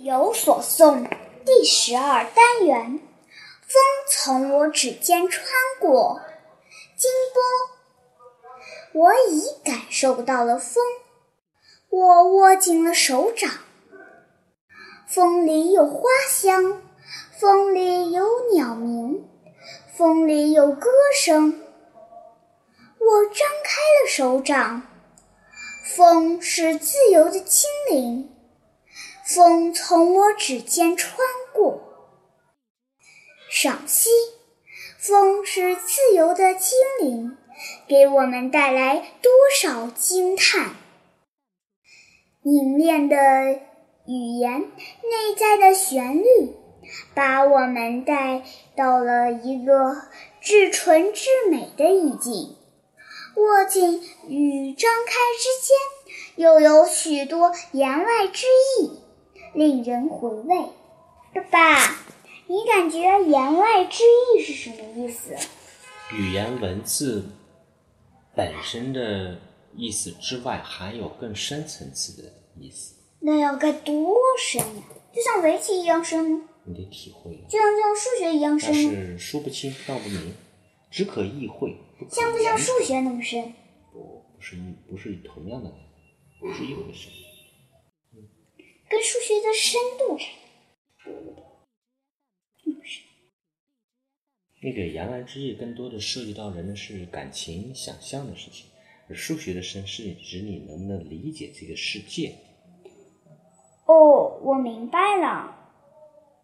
有所诵第十二单元，风从我指尖穿过，金波，我已感受到了风，我握紧了手掌。风里有花香，风里有鸟鸣，风里有歌声。我张开了手掌，风是自由的精灵。风从我指尖穿过，赏析：风是自由的精灵，给我们带来多少惊叹！凝练的语言，内在的旋律，把我们带到了一个至纯至美的意境。握紧与张开之间，又有许多言外之意。令人回味。爸爸，你感觉言外之意是什么意思？语言文字本身的意思之外，还有更深层次的意思。那要该多深呀？就像围棋一样深吗？你得体会。就像就像数学一样深吗？是说不清道不明，只可意会。像不像数学那么深？不，不是一，不是同样的，不是一回事。跟数学的深度。那个言外之意更多的涉及到人的是感情、想象的事情，而数学的深是指你能不能理解这个世界。哦，我明白了。